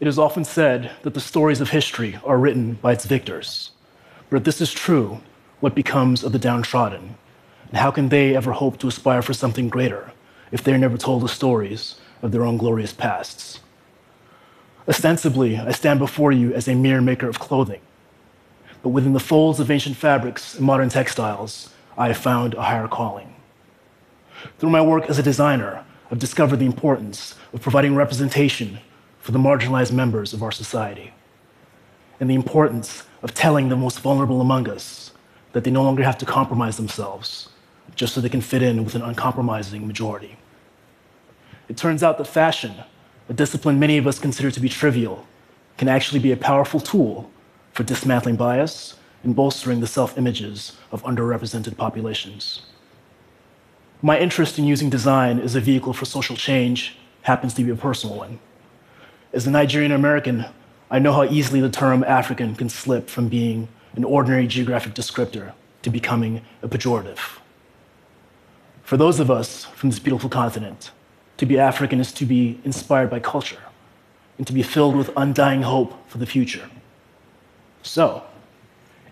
It is often said that the stories of history are written by its victors. But if this is true, what becomes of the downtrodden? And how can they ever hope to aspire for something greater if they're never told the stories of their own glorious pasts? Ostensibly, I stand before you as a mere maker of clothing. But within the folds of ancient fabrics and modern textiles, I have found a higher calling. Through my work as a designer, I've discovered the importance of providing representation for the marginalized members of our society, and the importance of telling the most vulnerable among us that they no longer have to compromise themselves just so they can fit in with an uncompromising majority. It turns out that fashion, a discipline many of us consider to be trivial, can actually be a powerful tool for dismantling bias and bolstering the self images of underrepresented populations. My interest in using design as a vehicle for social change happens to be a personal one. As a Nigerian American, I know how easily the term African can slip from being an ordinary geographic descriptor to becoming a pejorative. For those of us from this beautiful continent, to be African is to be inspired by culture and to be filled with undying hope for the future. So,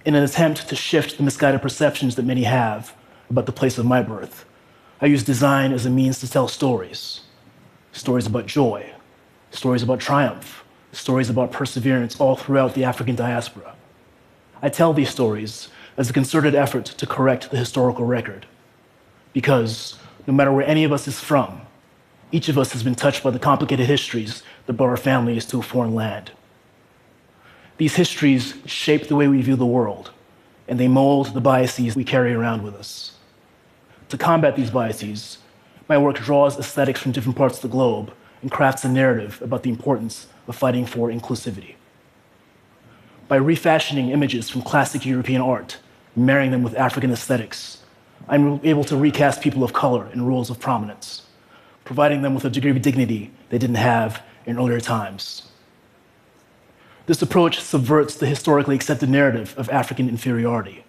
in an attempt to shift the misguided perceptions that many have about the place of my birth, I use design as a means to tell stories stories about joy, stories about triumph, stories about perseverance all throughout the African diaspora. I tell these stories as a concerted effort to correct the historical record. Because no matter where any of us is from, each of us has been touched by the complicated histories that brought our families to a foreign land. These histories shape the way we view the world, and they mold the biases we carry around with us. To combat these biases, my work draws aesthetics from different parts of the globe and crafts a narrative about the importance of fighting for inclusivity. By refashioning images from classic European art, marrying them with African aesthetics, I'm able to recast people of color in roles of prominence, providing them with a degree of dignity they didn't have in earlier times. This approach subverts the historically accepted narrative of African inferiority,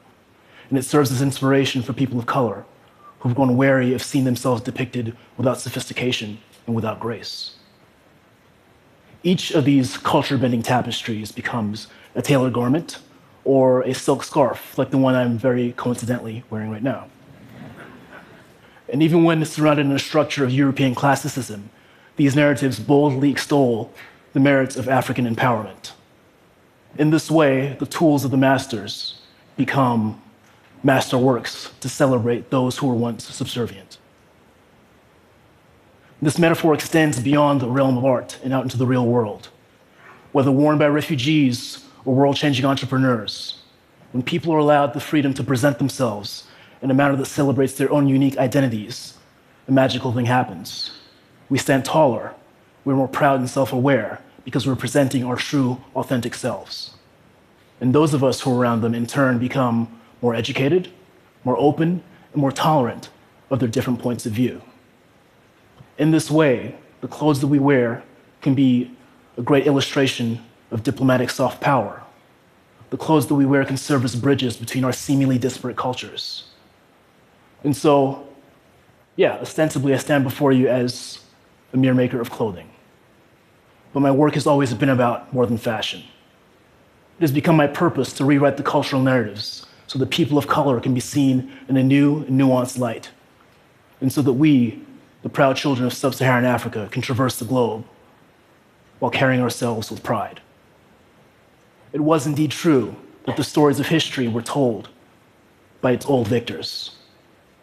and it serves as inspiration for people of color who've grown wary of seeing themselves depicted without sophistication and without grace. Each of these culture bending tapestries becomes a tailored garment or a silk scarf, like the one I'm very coincidentally wearing right now. And even when surrounded in a structure of European classicism, these narratives boldly extol the merits of African empowerment. In this way, the tools of the masters become masterworks to celebrate those who were once subservient. This metaphor extends beyond the realm of art and out into the real world. Whether worn by refugees or world changing entrepreneurs, when people are allowed the freedom to present themselves in a manner that celebrates their own unique identities, a magical thing happens. We stand taller, we're more proud and self aware because we're presenting our true, authentic selves. And those of us who are around them, in turn, become more educated, more open, and more tolerant of their different points of view. In this way, the clothes that we wear can be a great illustration of diplomatic soft power. The clothes that we wear can serve as bridges between our seemingly disparate cultures. And so, yeah, ostensibly, I stand before you as a mere maker of clothing. But my work has always been about more than fashion. It has become my purpose to rewrite the cultural narratives so that people of color can be seen in a new and nuanced light, and so that we, the proud children of sub Saharan Africa, can traverse the globe while carrying ourselves with pride. It was indeed true that the stories of history were told by its old victors,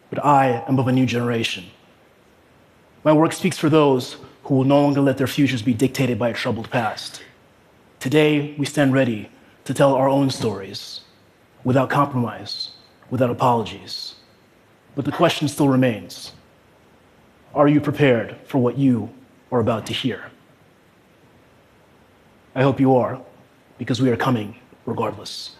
but I am of a new generation. My work speaks for those who will no longer let their futures be dictated by a troubled past. Today, we stand ready to tell our own stories without compromise, without apologies. But the question still remains Are you prepared for what you are about to hear? I hope you are, because we are coming regardless.